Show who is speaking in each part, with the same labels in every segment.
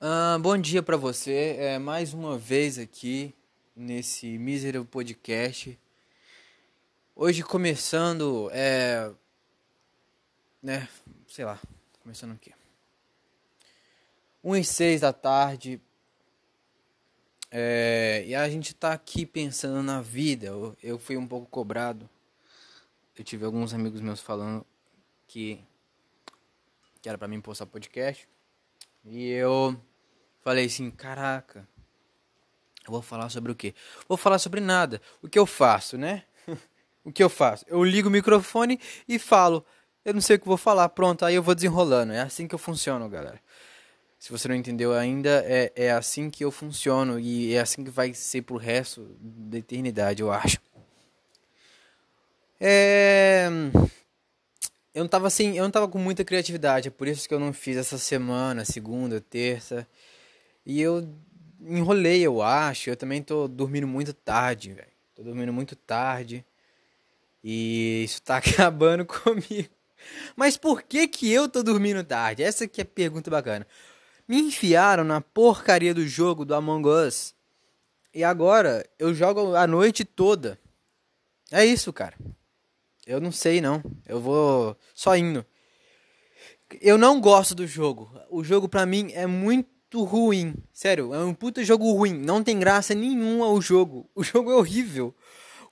Speaker 1: Uh, bom dia para você, é, mais uma vez aqui nesse mísero podcast. Hoje começando, é, né, sei lá, começando o quê? 1 e 6 da tarde, é, e a gente tá aqui pensando na vida. Eu, eu fui um pouco cobrado. Eu tive alguns amigos meus falando que, que era para mim postar podcast. E eu Falei assim, caraca, eu vou falar sobre o quê? Vou falar sobre nada. O que eu faço, né? o que eu faço? Eu ligo o microfone e falo. Eu não sei o que vou falar, pronto, aí eu vou desenrolando. É assim que eu funciono, galera. Se você não entendeu ainda, é, é assim que eu funciono e é assim que vai ser pro resto da eternidade, eu acho. É... Eu não tava assim, eu não tava com muita criatividade, é por isso que eu não fiz essa semana, segunda, terça. E eu enrolei, eu acho. Eu também tô dormindo muito tarde, velho. Tô dormindo muito tarde. E isso tá acabando comigo. Mas por que que eu tô dormindo tarde? Essa que é a pergunta bacana. Me enfiaram na porcaria do jogo do Among Us. E agora eu jogo a noite toda. É isso, cara. Eu não sei não. Eu vou só indo. Eu não gosto do jogo. O jogo pra mim é muito ruim. Sério, é um puta jogo ruim. Não tem graça nenhuma o jogo. O jogo é horrível.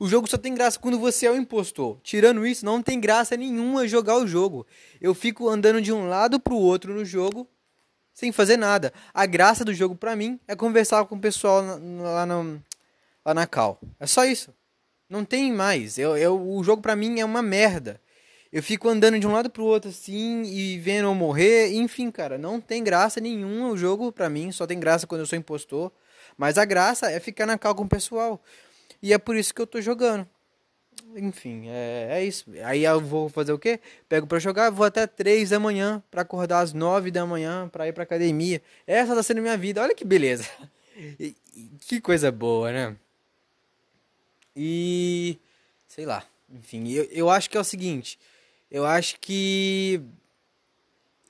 Speaker 1: O jogo só tem graça quando você é o impostor. Tirando isso, não tem graça nenhuma jogar o jogo. Eu fico andando de um lado pro outro no jogo sem fazer nada. A graça do jogo pra mim é conversar com o pessoal lá, no, lá na cal. É só isso. Não tem mais. Eu, eu, o jogo pra mim é uma merda. Eu fico andando de um lado pro outro assim e vendo eu morrer. Enfim, cara, não tem graça nenhuma o jogo pra mim. Só tem graça quando eu sou impostor. Mas a graça é ficar na cal com o pessoal. E é por isso que eu tô jogando. Enfim, é, é isso. Aí eu vou fazer o quê? Pego pra jogar, vou até 3 da manhã pra acordar às 9 da manhã pra ir pra academia. Essa tá sendo minha vida. Olha que beleza. que coisa boa, né? E. Sei lá. Enfim, eu, eu acho que é o seguinte. Eu acho que.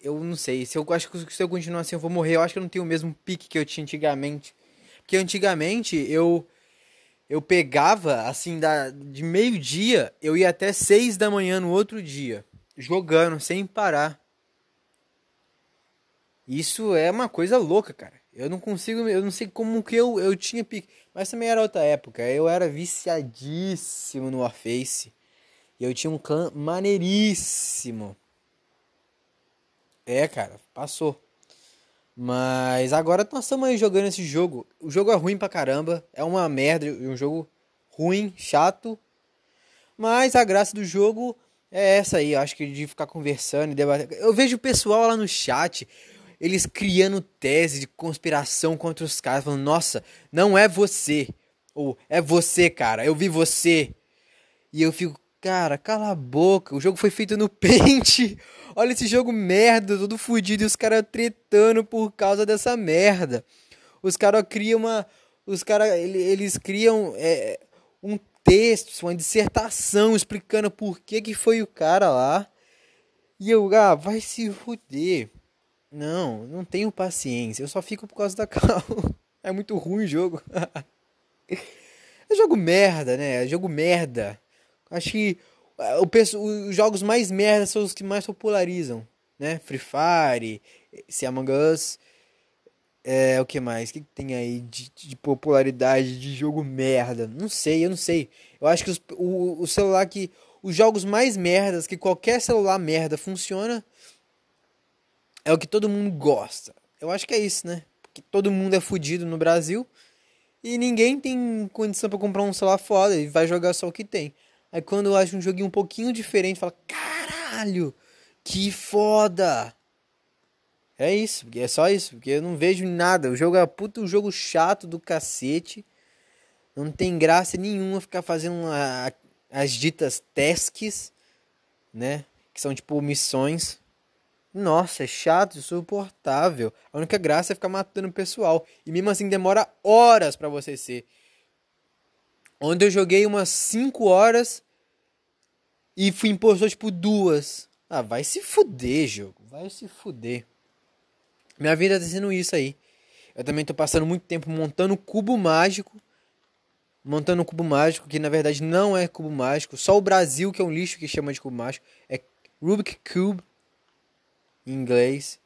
Speaker 1: Eu não sei. Se eu acho que se eu continuar assim, eu vou morrer. Eu acho que eu não tenho o mesmo pique que eu tinha antigamente. Porque antigamente eu. Eu pegava, assim, da, de meio-dia, eu ia até seis da manhã no outro dia. Jogando, sem parar. Isso é uma coisa louca, cara. Eu não consigo, eu não sei como que eu, eu tinha pique. Mas também era outra época. Eu era viciadíssimo no Warface. E eu tinha um clã maneiríssimo. É, cara, passou. Mas agora nós estamos aí jogando esse jogo. O jogo é ruim pra caramba. É uma merda. Um jogo ruim, chato. Mas a graça do jogo é essa aí. Eu acho que de ficar conversando e debater. Eu vejo o pessoal lá no chat. Eles criando tese de conspiração contra os caras. Falando, nossa, não é você. Ou é você, cara. Eu vi você. E eu fico, Cara, cala a boca. O jogo foi feito no Paint. Olha esse jogo merda, todo fudido e os caras tretando por causa dessa merda. Os caras criam uma. Os caras. Eles criam é, um texto, uma dissertação explicando por que, que foi o cara lá. E eu, ah, vai se fuder. Não, não tenho paciência. Eu só fico por causa da cal. É muito ruim o jogo. é jogo merda, né? É jogo merda. Acho que ah, o, os jogos mais merda são os que mais popularizam, né? Free Fire, esse Among Us. É, o que mais? O que tem aí de, de, popularidade de jogo merda? Não sei, eu não sei. Eu acho que os, o, o celular que. Os jogos mais merdas, que qualquer celular merda funciona, é o que todo mundo gosta. Eu acho que é isso, né? Porque todo mundo é fudido no Brasil e ninguém tem condição para comprar um celular foda e vai jogar só o que tem. Aí quando eu acho um joguinho um pouquinho diferente, fala, caralho, que foda! É isso, é só isso, porque eu não vejo nada. O jogo é puta um jogo chato do cacete. Não tem graça nenhuma ficar fazendo uma, as ditas tasks, né? Que são tipo missões. Nossa, é chato, insuportável. A única graça é ficar matando o pessoal. E mesmo assim demora horas para você ser Onde eu joguei umas 5 horas e fui impostor tipo duas. Ah, vai se fuder, jogo. Vai se fuder. Minha vida tá sendo isso aí. Eu também tô passando muito tempo montando cubo mágico. Montando um cubo mágico, que na verdade não é cubo mágico. Só o Brasil, que é um lixo que chama de cubo mágico. É Rubik Cube, em inglês.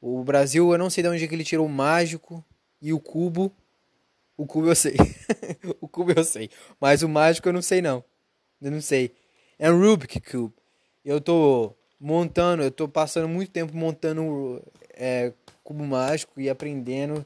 Speaker 1: O Brasil, eu não sei de onde é que ele tirou o mágico e o cubo. O cubo eu sei. o cubo eu sei. Mas o mágico eu não sei não. Eu não sei. É um Rubik Cube. Eu tô montando, eu tô passando muito tempo montando é, cubo mágico e aprendendo.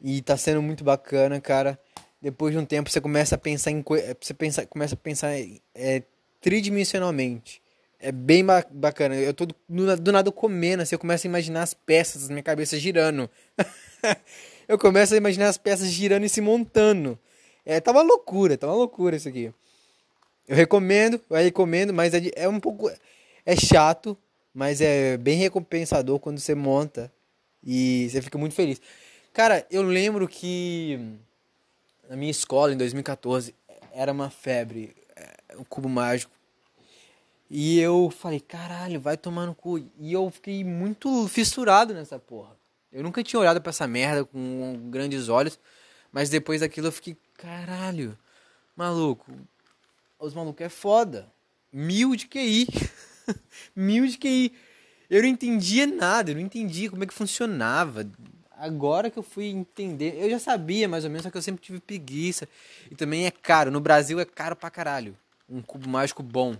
Speaker 1: E tá sendo muito bacana, cara. Depois de um tempo você começa a pensar em você pensa, começa a pensar é, tridimensionalmente. É bem bacana. Eu tô do, do nada comendo, assim, eu começo a imaginar as peças minha cabeça girando. eu começo a imaginar as peças girando e se montando. É, tá uma loucura, tá uma loucura isso aqui. Eu recomendo, eu recomendo, mas é, é um pouco. É chato, mas é bem recompensador quando você monta e você fica muito feliz. Cara, eu lembro que na minha escola, em 2014, era uma febre, o é, cubo mágico. E eu falei, caralho, vai tomar no cu. E eu fiquei muito fissurado nessa porra. Eu nunca tinha olhado para essa merda com grandes olhos, mas depois daquilo eu fiquei, caralho, maluco, os malucos é foda. Mil de QI. Mil de QI. Eu não entendia nada, eu não entendia como é que funcionava. Agora que eu fui entender, eu já sabia mais ou menos, só que eu sempre tive preguiça. E também é caro, no Brasil é caro pra caralho. Um cubo mágico bom.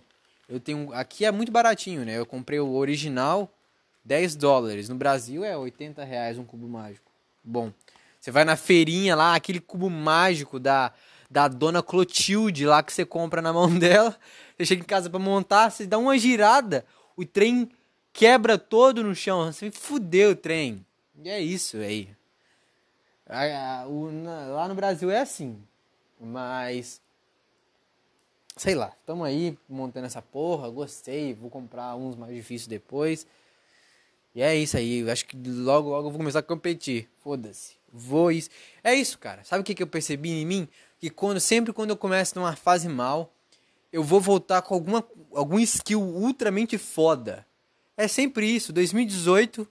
Speaker 1: Eu tenho, aqui é muito baratinho, né? Eu comprei o original, 10 dólares. No Brasil é 80 reais um cubo mágico. Bom, você vai na feirinha lá, aquele cubo mágico da da dona Clotilde lá que você compra na mão dela. Você chega em casa para montar, você dá uma girada, o trem quebra todo no chão. Você fudeu o trem. E é isso aí. Lá no Brasil é assim. Mas. Sei lá, tamo aí montando essa porra. Gostei, vou comprar uns mais difíceis depois. E é isso aí. Acho que logo, logo eu vou começar a competir. Foda-se. Vou isso. É isso, cara. Sabe o que, que eu percebi em mim? Que quando, sempre quando eu começo numa fase mal, eu vou voltar com alguma, algum skill ultramente foda. É sempre isso. 2018.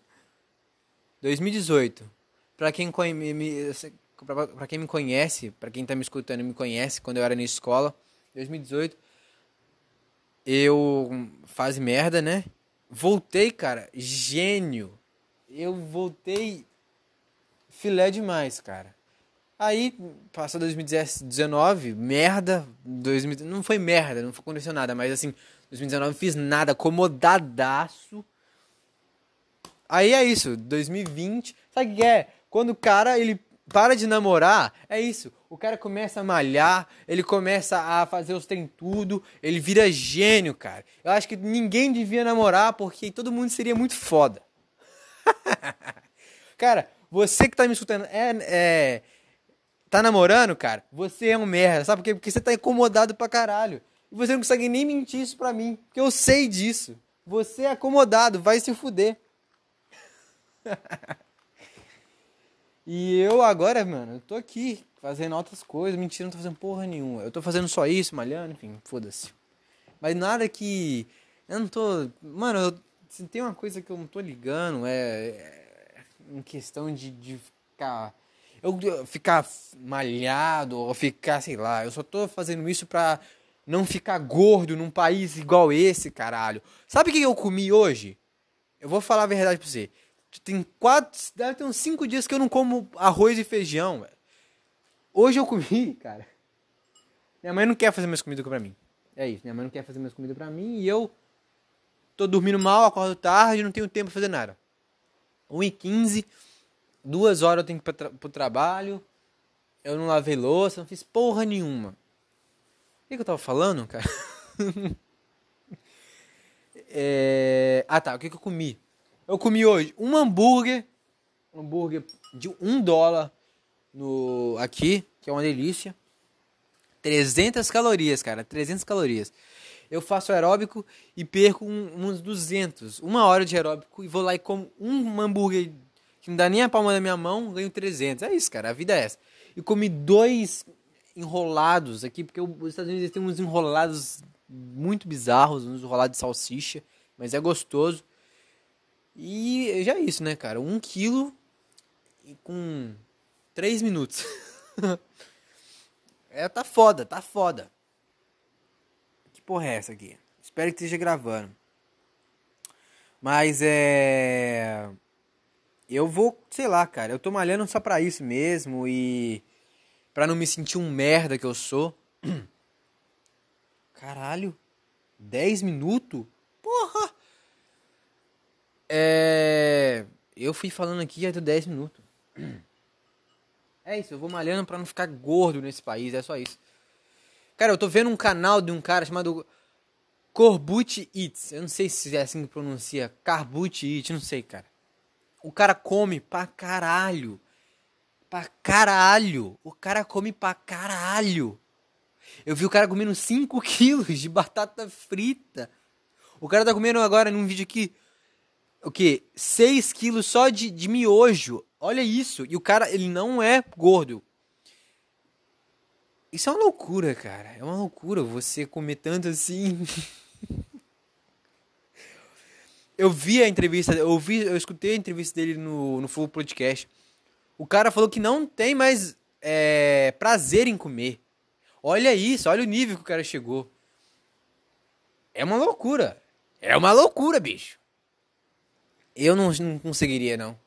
Speaker 1: 2018. Pra quem, me, pra, pra quem me conhece, pra quem tá me escutando e me conhece, quando eu era na escola, 2018, eu. Fase merda, né? Voltei, cara, gênio. Eu voltei filé demais, cara. Aí, passou 2019, merda. 2000, não foi merda, não aconteceu nada, mas assim, 2019 fiz nada, acomodadaço. Aí é isso, 2020. Sabe o que é? Quando o cara ele para de namorar, é isso. O cara começa a malhar, ele começa a fazer os trem tudo, ele vira gênio, cara. Eu acho que ninguém devia namorar porque todo mundo seria muito foda. cara, você que tá me escutando, é, é. Tá namorando, cara? Você é um merda, sabe por quê? Porque você tá incomodado pra caralho. E você não consegue nem mentir isso pra mim. Porque eu sei disso. Você é acomodado, vai se fuder. e eu agora, mano, eu tô aqui fazendo outras coisas. Mentira, não tô fazendo porra nenhuma. Eu tô fazendo só isso, malhando, enfim, foda-se. Mas nada que. Eu não tô. Mano, eu... se tem uma coisa que eu não tô ligando, é em questão de, de ficar. Eu ficar malhado ou ficar, sei lá, eu só tô fazendo isso pra não ficar gordo num país igual esse, caralho. Sabe o que eu comi hoje? Eu vou falar a verdade pra você. Tem quatro. Deve ter uns cinco dias que eu não como arroz e feijão, velho. Hoje eu comi, cara. Minha mãe não quer fazer minhas comidas pra mim. É isso, minha mãe não quer fazer minhas comidas pra mim e eu tô dormindo mal, acordo tarde, não tenho tempo pra fazer nada. 1h15, duas horas eu tenho que ir tra pro trabalho, eu não lavei louça, não fiz porra nenhuma. O que, que eu tava falando, cara? é... Ah tá, o que, que eu comi? Eu comi hoje um hambúrguer, um hambúrguer de um dólar no aqui, que é uma delícia. 300 calorias, cara, 300 calorias eu faço aeróbico e perco um, uns 200. Uma hora de aeróbico e vou lá e como um hambúrguer que não dá nem a palma da minha mão, ganho 300. É isso, cara, a vida é essa. E comi dois enrolados aqui, porque os Estados Unidos tem uns enrolados muito bizarros, uns enrolados de salsicha, mas é gostoso. E já é isso, né, cara? Um quilo com 3 minutos. é, tá foda, tá foda. Que porra é essa aqui? Espero que esteja gravando. Mas é. Eu vou, sei lá, cara. Eu tô malhando só pra isso mesmo e. Pra não me sentir um merda que eu sou. Caralho. 10 minutos? É. Eu fui falando aqui já deu 10 minutos. É isso, eu vou malhando pra não ficar gordo nesse país, é só isso. Cara, eu tô vendo um canal de um cara chamado Corbut Eats. Eu não sei se é assim que pronuncia. Carbut Eats, não sei, cara. O cara come pra caralho. Pra caralho. O cara come pra caralho. Eu vi o cara comendo 5 quilos de batata frita. O cara tá comendo agora num vídeo aqui. O que? 6 quilos só de, de miojo. Olha isso. E o cara, ele não é gordo. Isso é uma loucura, cara. É uma loucura você comer tanto assim. eu vi a entrevista, eu vi, eu escutei a entrevista dele no, no Full Podcast. O cara falou que não tem mais é, prazer em comer. Olha isso, olha o nível que o cara chegou. É uma loucura. É uma loucura, bicho. Eu não, não conseguiria, não.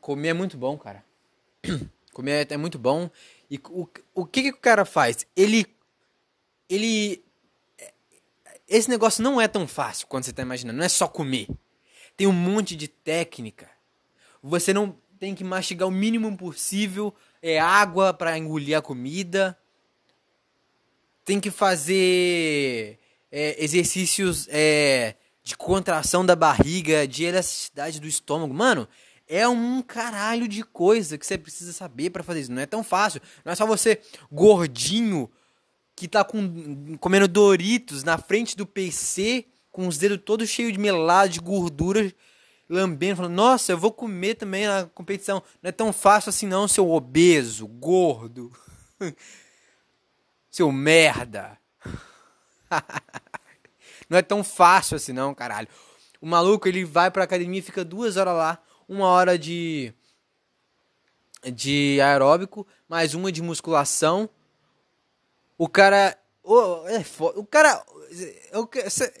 Speaker 1: Comer é muito bom, cara. Comer é, é muito bom. E o, o que, que o cara faz? Ele. Ele. Esse negócio não é tão fácil quando você tá imaginando. Não é só comer. Tem um monte de técnica. Você não tem que mastigar o mínimo possível. É água para engolir a comida tem que fazer é, exercícios é, de contração da barriga, de elasticidade do estômago. Mano, é um caralho de coisa que você precisa saber para fazer isso. Não é tão fácil. Não é só você gordinho que tá com, comendo Doritos na frente do PC com os dedos todos cheios de melado, de gordura, lambendo, falando: Nossa, eu vou comer também na competição. Não é tão fácil assim, não, seu obeso, gordo. Seu merda. não é tão fácil assim não, caralho. O maluco, ele vai pra academia fica duas horas lá. Uma hora de... De aeróbico, mais uma de musculação. O cara... Oh, é foda. O cara... Eu,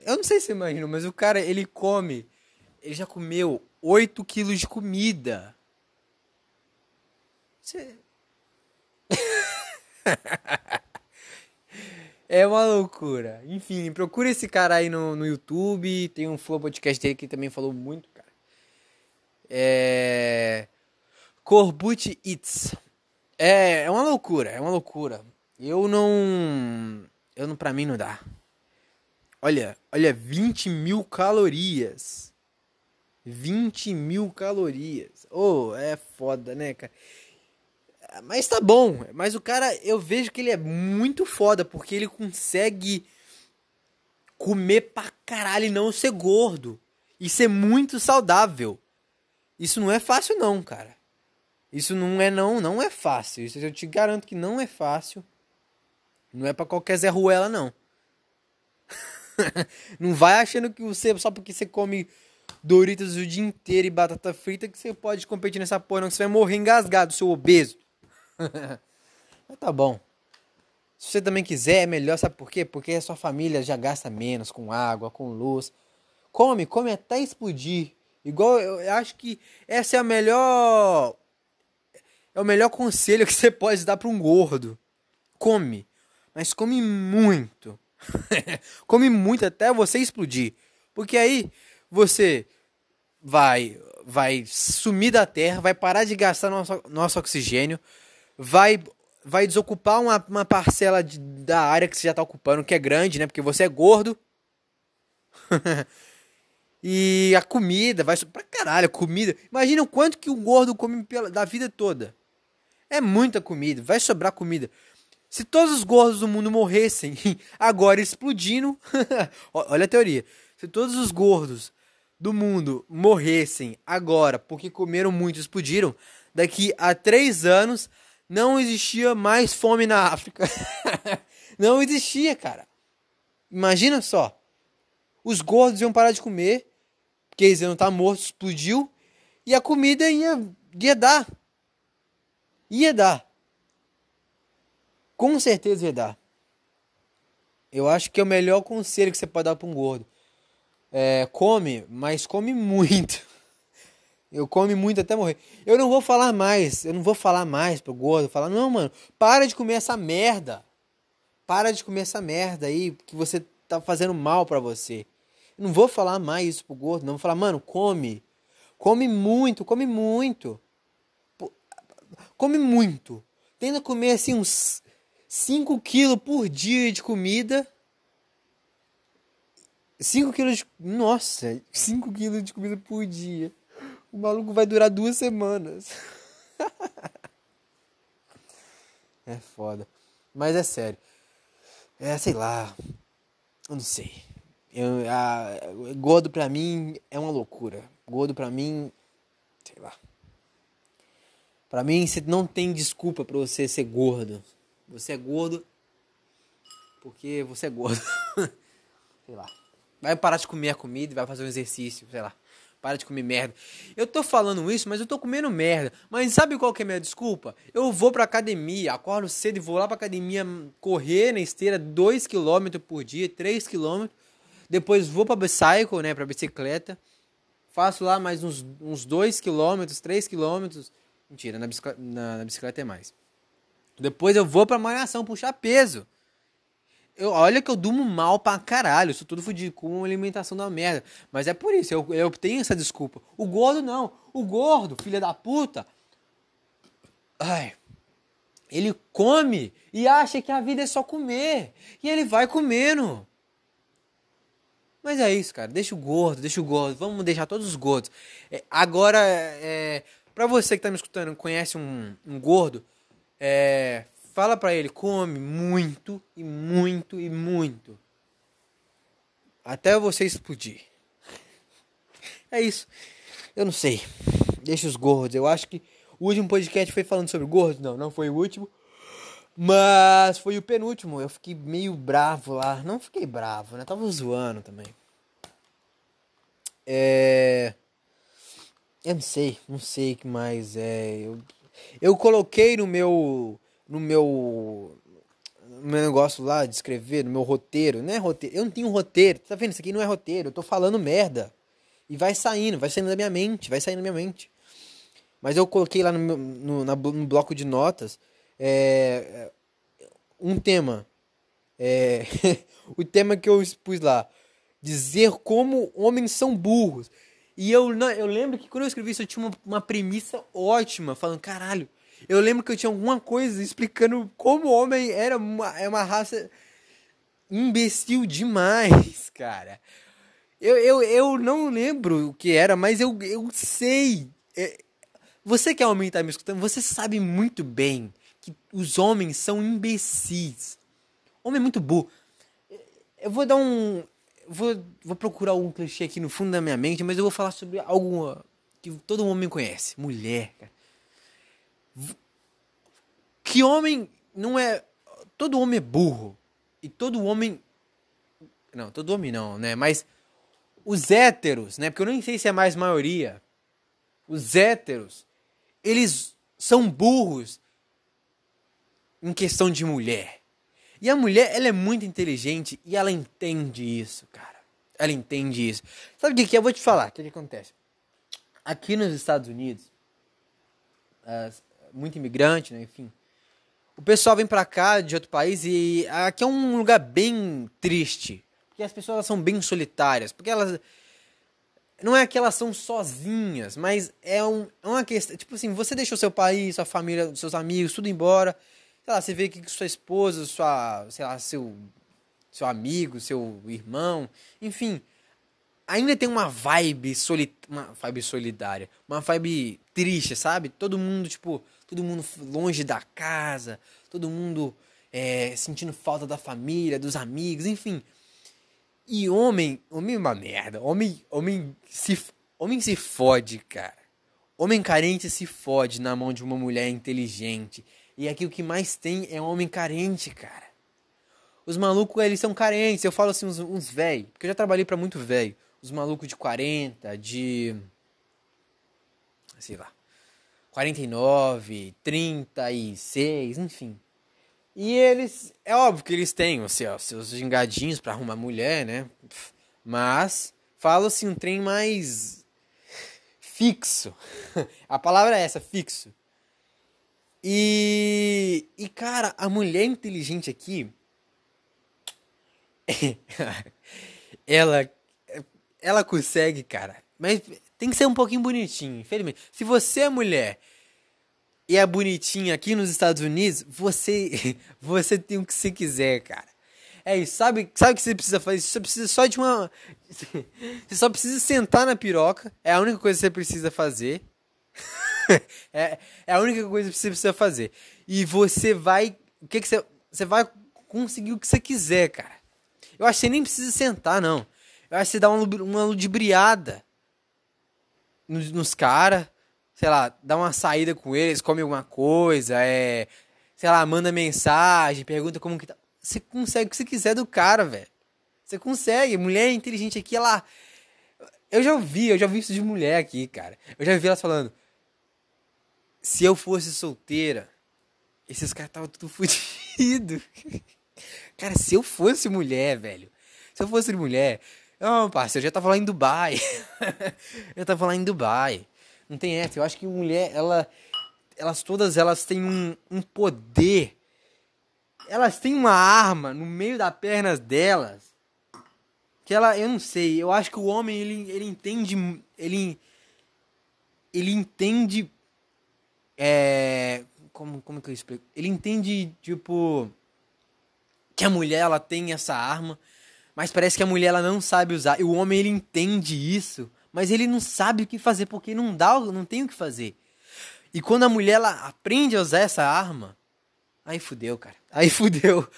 Speaker 1: eu não sei se imagina, mas o cara, ele come... Ele já comeu 8 quilos de comida. Você... É uma loucura. Enfim, procura esse cara aí no, no YouTube. Tem um flow podcast dele que também falou muito, cara. É. Corbut Eats. É, é uma loucura, é uma loucura. Eu não. Eu não, pra mim não dá. Olha, olha, 20 mil calorias. 20 mil calorias. Oh, é foda, né, cara? Mas tá bom. Mas o cara, eu vejo que ele é muito foda, porque ele consegue comer pra caralho e não ser gordo. E ser muito saudável. Isso não é fácil não, cara. Isso não é não, não é fácil. Isso eu te garanto que não é fácil. Não é para qualquer Zé Ruela, não. não vai achando que você, só porque você come Doritos o dia inteiro e batata frita, que você pode competir nessa porra, não. Que você vai morrer engasgado, seu obeso. Mas tá bom. Se você também quiser, é melhor, sabe por quê? Porque a sua família já gasta menos com água, com luz. Come, come até explodir. Igual eu acho que essa é a melhor é o melhor conselho que você pode dar para um gordo. Come, mas come muito. come muito até você explodir. Porque aí você vai vai sumir da terra, vai parar de gastar nosso, nosso oxigênio, vai vai desocupar uma, uma parcela de, da área que você já está ocupando, que é grande, né? Porque você é gordo. e a comida vai pra caralho, comida. Imagina o quanto que o gordo come pela, da vida toda. É muita comida, vai sobrar comida. Se todos os gordos do mundo morressem agora explodindo, olha a teoria. Se todos os gordos do mundo morressem agora porque comeram muito e explodiram, daqui a três anos não existia mais fome na África. não existia, cara. Imagina só. Os gordos iam parar de comer, porque eles iam estar mortos, explodiu, e a comida ia, ia dar. Ia dar. Com certeza ia dar. Eu acho que é o melhor conselho que você pode dar para um gordo. É, come, mas come muito. Eu come muito até morrer. Eu não vou falar mais. Eu não vou falar mais pro gordo. Falar, não, mano, para de comer essa merda. Para de comer essa merda aí que você tá fazendo mal para você. Eu não vou falar mais isso pro gordo. Não vou falar, mano, come. Come muito, come muito. Come muito. Tenta comer assim uns 5 quilos por dia de comida. 5 quilos de. Nossa, 5 quilos de comida por dia. O maluco vai durar duas semanas. é foda. Mas é sério. É, sei lá. Eu não sei. Eu, a, gordo pra mim é uma loucura. Gordo pra mim. Sei lá. Pra mim, você não tem desculpa pra você ser gordo. Você é gordo porque você é gordo. sei lá. Vai parar de comer a comida e vai fazer um exercício, sei lá. Para de comer merda. Eu tô falando isso, mas eu tô comendo merda. Mas sabe qual que é a minha desculpa? Eu vou pra academia, acordo cedo e vou lá pra academia correr na esteira 2km por dia, 3km. Depois vou pra bicycle, né, pra bicicleta. Faço lá mais uns, uns 2km, 3km. Mentira, na bicicleta, na, na bicicleta é mais. Depois eu vou pra malhação, puxar peso. Eu, olha que eu durmo mal pra caralho, sou todo fudido, com uma alimentação da merda. Mas é por isso, eu, eu tenho essa desculpa. O gordo não. O gordo, filha da puta. Ai. Ele come e acha que a vida é só comer. E ele vai comendo. Mas é isso, cara. Deixa o gordo, deixa o gordo. Vamos deixar todos os gordos. É, agora, é, pra você que tá me escutando, conhece um, um gordo, é, Fala para ele, come muito e muito e muito. Até você explodir. É isso. Eu não sei. Deixa os gordos. Eu acho que o último podcast foi falando sobre gordos. Não, não foi o último. Mas foi o penúltimo. Eu fiquei meio bravo lá. Não fiquei bravo, né? Tava zoando também. É. Eu não sei. Não sei o que mais é. Eu, eu coloquei no meu no meu no meu negócio lá de escrever, no meu roteiro, não é roteiro, eu não tenho roteiro, tá vendo? Isso aqui não é roteiro, eu tô falando merda. E vai saindo, vai saindo da minha mente, vai saindo da minha mente. Mas eu coloquei lá no, meu, no, na, no bloco de notas é, um tema. É, o tema que eu expus lá. Dizer como homens são burros. E eu, eu lembro que quando eu escrevi isso, eu tinha uma, uma premissa ótima, falando, caralho, eu lembro que eu tinha alguma coisa explicando como o homem era uma, é uma raça imbecil demais, cara. Eu, eu, eu não lembro o que era, mas eu, eu sei. É, você que é homem e tá me escutando, você sabe muito bem que os homens são imbecis. Homem é muito burro. Eu vou dar um. Vou, vou procurar algum clichê aqui no fundo da minha mente, mas eu vou falar sobre algo que todo homem conhece: mulher, cara. Que homem não é. Todo homem é burro. E todo homem. Não, todo homem não, né? Mas os héteros, né? Porque eu nem sei se é mais maioria. Os héteros, eles são burros em questão de mulher. E a mulher, ela é muito inteligente e ela entende isso, cara. Ela entende isso. Sabe o que, que eu vou te falar? O que, que acontece? Aqui nos Estados Unidos, muito imigrante, né? Enfim. O pessoal vem pra cá de outro país e aqui é um lugar bem triste. Porque as pessoas são bem solitárias. Porque elas. Não é que elas são sozinhas, mas é, um, é uma questão. Tipo assim, você deixou seu país, sua família, seus amigos, tudo embora. Sei lá, você vê que sua esposa, sua. Sei lá, seu. Seu amigo, seu irmão. Enfim. Ainda tem uma vibe, soli, uma vibe solidária. Uma vibe triste, sabe? Todo mundo, tipo todo mundo longe da casa, todo mundo é, sentindo falta da família, dos amigos, enfim. E homem, homem é uma merda. Homem, homem se, homem se fode, cara. Homem carente se fode na mão de uma mulher inteligente. E aqui o que mais tem é homem carente, cara. Os malucos, eles são carentes. Eu falo assim, uns, uns velho. Porque eu já trabalhei para muito velho. Os malucos de 40, de. Sei lá 49, 36, enfim. E eles, é óbvio que eles têm os seus, seus gingadinhos para arrumar mulher, né? Mas fala assim um trem mais fixo. A palavra é essa, fixo. E e cara, a mulher inteligente aqui ela ela consegue, cara. Mas tem que ser um pouquinho bonitinho, infelizmente. Se você é mulher e é bonitinha aqui nos Estados Unidos, você você tem o que você quiser, cara. É isso, sabe, sabe o que você precisa fazer? Você precisa só de uma Você só precisa sentar na piroca, é a única coisa que você precisa fazer. é, é a única coisa que você precisa fazer. E você vai, o que que você você vai conseguir o que você quiser, cara. Eu acho que você nem precisa sentar, não. Eu acho que você dá uma, uma ludibriada nos, nos caras, sei lá, dá uma saída com eles, come alguma coisa, é, sei lá, manda mensagem, pergunta como que tá. Você consegue o que você quiser do cara, velho. Você consegue. Mulher inteligente aqui, ela. Eu já ouvi, eu já vi isso de mulher aqui, cara. Eu já vi elas falando. Se eu fosse solteira, esses caras estavam tudo fodidos. Cara, se eu fosse mulher, velho. Se eu fosse mulher. Não, parceiro, eu já tava lá em Dubai. eu tava lá em Dubai. Não tem essa. Eu acho que mulher, ela. Elas todas elas têm um, um poder. Elas têm uma arma no meio das pernas delas. Que ela. Eu não sei. Eu acho que o homem, ele, ele entende. Ele. Ele entende. É. Como, como que eu explico? Ele entende, tipo que a mulher ela tem essa arma, mas parece que a mulher ela não sabe usar. E o homem ele entende isso, mas ele não sabe o que fazer porque não dá, não tem o que fazer. E quando a mulher ela aprende a usar essa arma, aí fudeu, cara. Aí fudeu.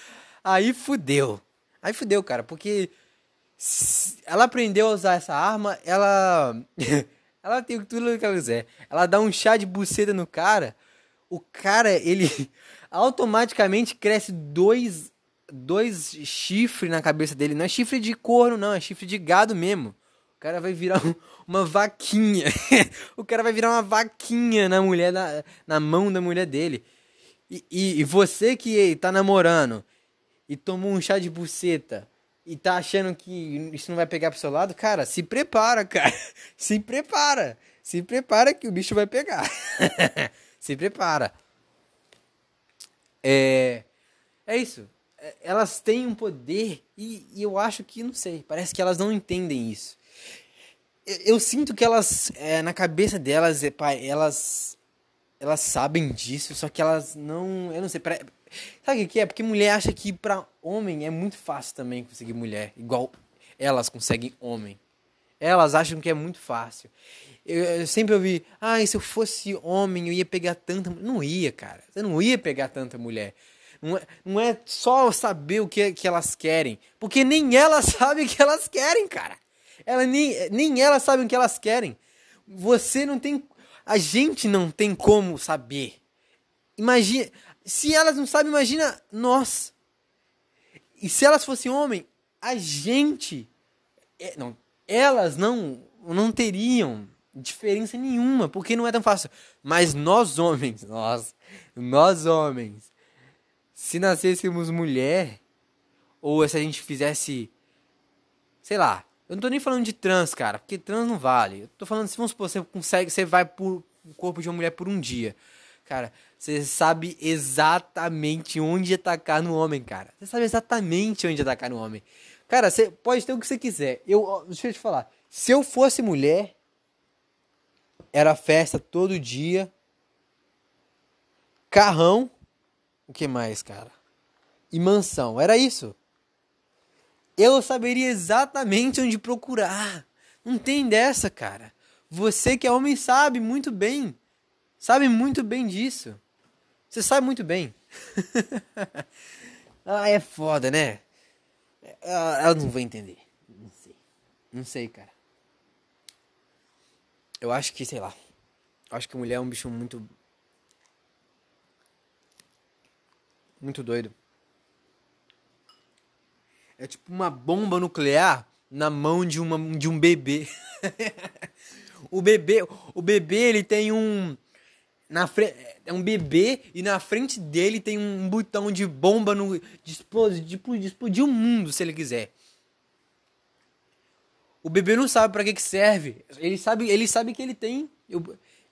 Speaker 1: Aí fudeu. Aí fudeu, cara, porque ela aprendeu a usar essa arma, ela ela tem tudo que ela quiser. Ela dá um chá de buceta no cara, o cara ele automaticamente cresce dois dois chifres na cabeça dele. Não é chifre de corno, não, é chifre de gado mesmo. O cara vai virar um, uma vaquinha. o cara vai virar uma vaquinha na mulher, na, na mão da mulher dele. E, e, e, você que tá namorando e tomou um chá de buceta e tá achando que isso não vai pegar pro seu lado, cara, se prepara, cara. se prepara. Se prepara que o bicho vai pegar. se prepara. É. É isso. É, elas têm um poder e, e, eu acho que, não sei, parece que elas não entendem isso. Eu, eu sinto que elas, é, na cabeça delas, é, elas elas sabem disso, só que elas não. Eu não sei. Pra, sabe o que é? Porque mulher acha que pra homem é muito fácil também conseguir mulher, igual elas conseguem homem. Elas acham que é muito fácil. Eu, eu sempre ouvi, ah, se eu fosse homem eu ia pegar tanta. Não ia, cara. Você não ia pegar tanta mulher. Não é, não é só saber o que, que elas querem. Porque nem elas sabem o que elas querem, cara. Ela, nem, nem elas sabem o que elas querem. Você não tem. A gente não tem como saber. Imagina. Se elas não sabem, imagina nós. E se elas fossem homem, a gente. É, não, elas não, não teriam diferença nenhuma, porque não é tão fácil. Mas nós homens, nós, nós homens, se nascêssemos mulher, ou se a gente fizesse, sei lá, eu não tô nem falando de trans, cara, porque trans não vale. Eu tô falando, se vamos supor, você consegue, você vai por o corpo de uma mulher por um dia. Cara, você sabe exatamente onde atacar no homem, cara. Você sabe exatamente onde atacar no homem. Cara, você pode ter o que você quiser. Eu, deixa eu te falar. Se eu fosse mulher, era festa todo dia, carrão o que mais, cara? E mansão, era isso. Eu saberia exatamente onde procurar. Não tem dessa, cara. Você que é homem sabe muito bem. Sabe muito bem disso. Você sabe muito bem. ah, é foda, né? Ah, ela não vai entender. Não sei. Não sei, cara. Eu acho que, sei lá. Eu acho que mulher é um bicho muito Muito doido. É tipo uma bomba nuclear na mão de, uma, de um bebê. o bebê, o bebê ele tem um na é um bebê e na frente dele tem um botão de bomba no de explodir, de explodir o mundo se ele quiser. O bebê não sabe para que, que serve. Ele sabe, ele sabe que ele tem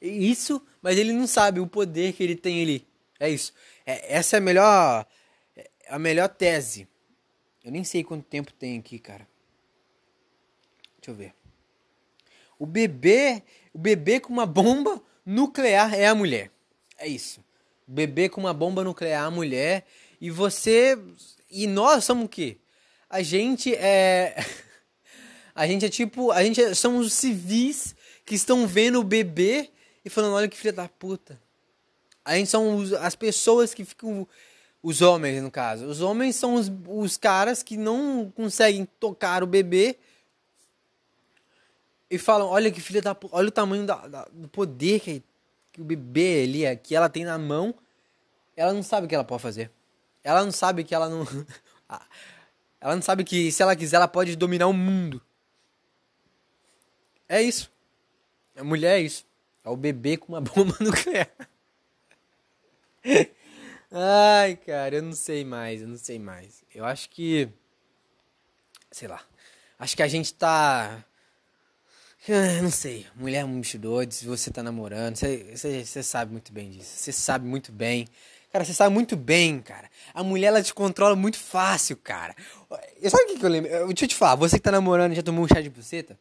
Speaker 1: isso, mas ele não sabe o poder que ele tem ali. É isso. É, essa é a melhor a melhor tese. Eu nem sei quanto tempo tem aqui, cara. Deixa eu ver. O bebê, o bebê com uma bomba nuclear é a mulher. É isso. O bebê com uma bomba nuclear é a mulher e você e nós somos o quê? A gente é a gente é tipo, a gente é, somos os civis que estão vendo o bebê e falando, olha que filha da puta. A gente são os, as pessoas que ficam os homens, no caso. Os homens são os, os caras que não conseguem tocar o bebê e falam: Olha que filha da. Olha o tamanho da, da, do poder que, que o bebê ali, é, que ela tem na mão. Ela não sabe o que ela pode fazer. Ela não sabe que ela não. ela não sabe que se ela quiser, ela pode dominar o mundo. É isso. A mulher é isso. É o bebê com uma bomba nuclear. Ai, cara, eu não sei mais, eu não sei mais. Eu acho que. Sei lá. Acho que a gente tá. Ah, não sei. Mulher é um bicho doido. Se você tá namorando, você, você, você sabe muito bem disso. Você sabe muito bem. Cara, você sabe muito bem, cara. A mulher, ela te controla muito fácil, cara. Sabe o que, que eu lembro? Deixa eu te falar. Você que tá namorando já tomou um chá de buceta?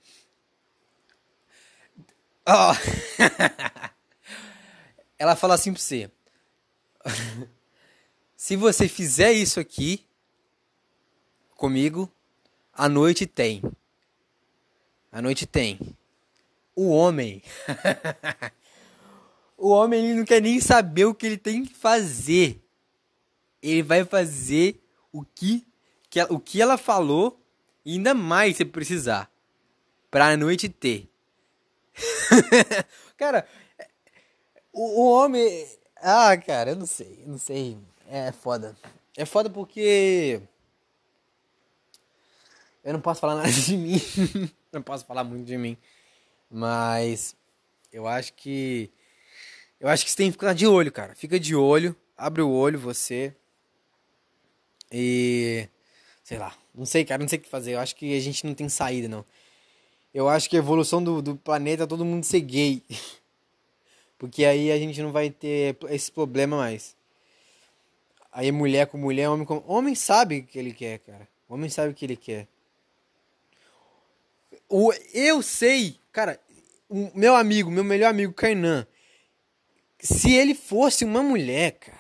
Speaker 1: Ó. Oh. ela fala assim pra você. Se você fizer isso aqui comigo, a noite tem. A noite tem. O homem. o homem ele não quer nem saber o que ele tem que fazer. Ele vai fazer o que, que o que ela falou e ainda mais se precisar para a noite ter. cara, o, o homem, ah, cara, eu não sei, eu não sei. É foda. É foda porque. Eu não posso falar nada de mim. não posso falar muito de mim. Mas. Eu acho que. Eu acho que você tem que ficar de olho, cara. Fica de olho. Abre o olho, você. E. Sei lá. Não sei, cara. Não sei o que fazer. Eu acho que a gente não tem saída, não. Eu acho que a evolução do, do planeta todo mundo ser gay. Porque aí a gente não vai ter esse problema mais. Aí mulher com mulher, homem com. Homem sabe o que ele quer, cara. Homem sabe o que ele quer. O, eu sei, cara, o meu amigo, meu melhor amigo, Kainan. Se ele fosse uma mulher, cara.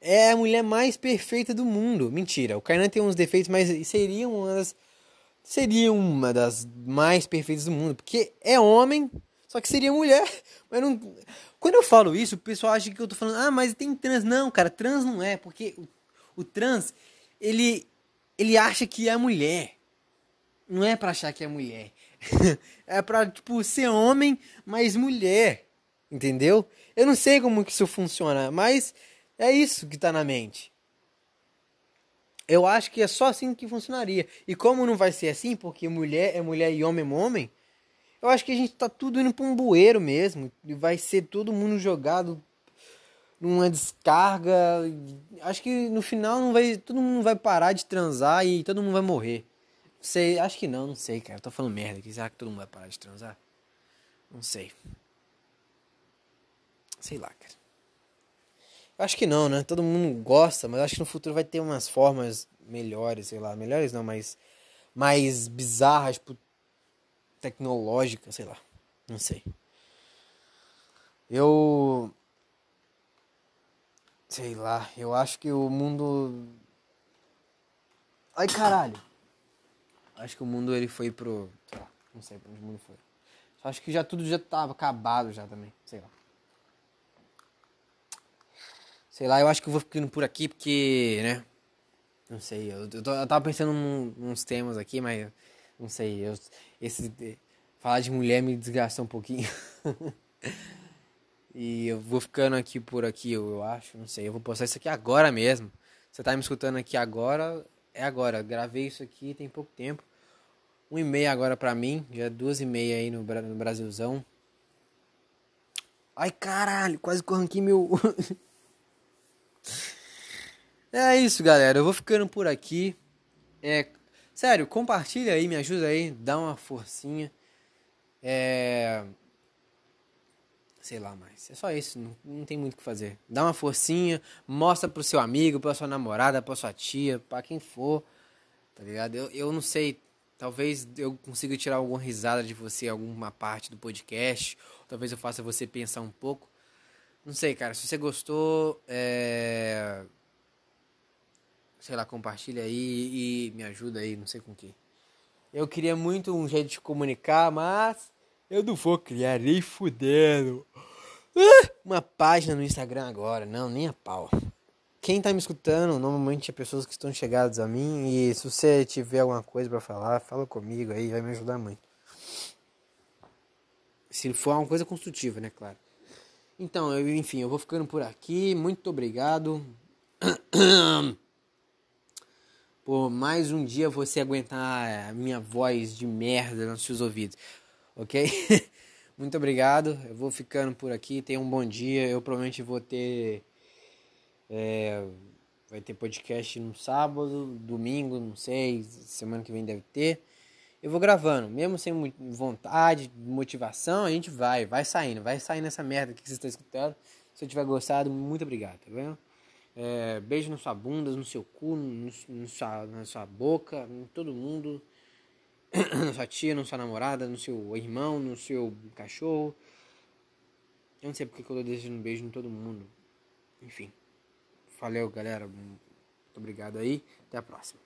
Speaker 1: É a mulher mais perfeita do mundo. Mentira, o Kainan tem uns defeitos, mas seria uma das. Seria uma das mais perfeitas do mundo. Porque é homem, só que seria mulher. Mas não. Quando eu falo isso, o pessoal acha que eu tô falando, ah, mas tem trans. Não, cara, trans não é, porque o, o trans, ele, ele acha que é mulher. Não é pra achar que é mulher. é pra, tipo, ser homem, mas mulher. Entendeu? Eu não sei como que isso funciona, mas é isso que tá na mente. Eu acho que é só assim que funcionaria. E como não vai ser assim, porque mulher é mulher e homem é homem, eu acho que a gente tá tudo indo pra um bueiro mesmo. E vai ser todo mundo jogado numa descarga. Acho que no final não vai. Todo mundo vai parar de transar e todo mundo vai morrer. Sei, acho que não, não sei, cara. tô falando merda aqui. Será que todo mundo vai parar de transar? Não sei. Sei lá, cara. Eu acho que não, né? Todo mundo gosta, mas acho que no futuro vai ter umas formas melhores, sei lá. Melhores não, mas mais bizarras, tipo, tecnológica, sei lá. Não sei. Eu. Sei lá, eu acho que o mundo. Ai caralho! Acho que o mundo ele foi pro. Sei lá, não sei pra onde o mundo foi. Acho que já tudo já tava acabado já também. Sei lá. Sei lá, eu acho que eu vou ficando por aqui porque, né? Não sei, eu, eu, tô, eu tava pensando num, uns temas aqui, mas não sei, eu, esse falar de mulher me desgasta um pouquinho. e eu vou ficando aqui por aqui, eu, eu acho, não sei, eu vou postar isso aqui agora mesmo. Você tá me escutando aqui agora, é agora. Gravei isso aqui tem pouco tempo. Um e meia agora pra mim, já duas e meia aí no, no Brasilzão. Ai, caralho, quase que eu meu. é isso, galera. Eu vou ficando por aqui. É. Sério, compartilha aí, me ajuda aí, dá uma forcinha. É. Sei lá mais. É só isso, não, não tem muito o que fazer. Dá uma forcinha, mostra pro seu amigo, pra sua namorada, pra sua tia, pra quem for. Tá ligado? Eu, eu não sei. Talvez eu consiga tirar alguma risada de você, alguma parte do podcast. Talvez eu faça você pensar um pouco. Não sei, cara. Se você gostou, é... sei lá, compartilha aí e me ajuda aí, não sei com que. Eu queria muito um jeito de comunicar, mas eu não vou criar nem fudendo. Uh, uma página no Instagram agora. Não, nem a pau. Quem tá me escutando, normalmente é pessoas que estão chegadas a mim. E se você tiver alguma coisa para falar, fala comigo aí, vai me ajudar muito. Se for uma coisa construtiva, né, claro. Então, eu, enfim, eu vou ficando por aqui. Muito obrigado. Por mais um dia você aguentar a minha voz de merda nos seus ouvidos. Ok? Muito obrigado. Eu vou ficando por aqui. Tenha um bom dia. Eu provavelmente vou ter. É, vai ter podcast no sábado, domingo, não sei. Semana que vem deve ter. Eu vou gravando, mesmo sem vontade, motivação, a gente vai, vai saindo, vai saindo essa merda que você está escutando. Se eu tiver gostado, muito obrigado, tá vendo? É, beijo na sua bunda, no seu cu, no, no sua, na sua boca, em todo mundo. na sua tia, na sua namorada, no seu irmão, no seu cachorro. Eu não sei porque eu tô desejando um beijo em todo mundo. Enfim. Valeu, galera. Muito obrigado aí. Até a próxima.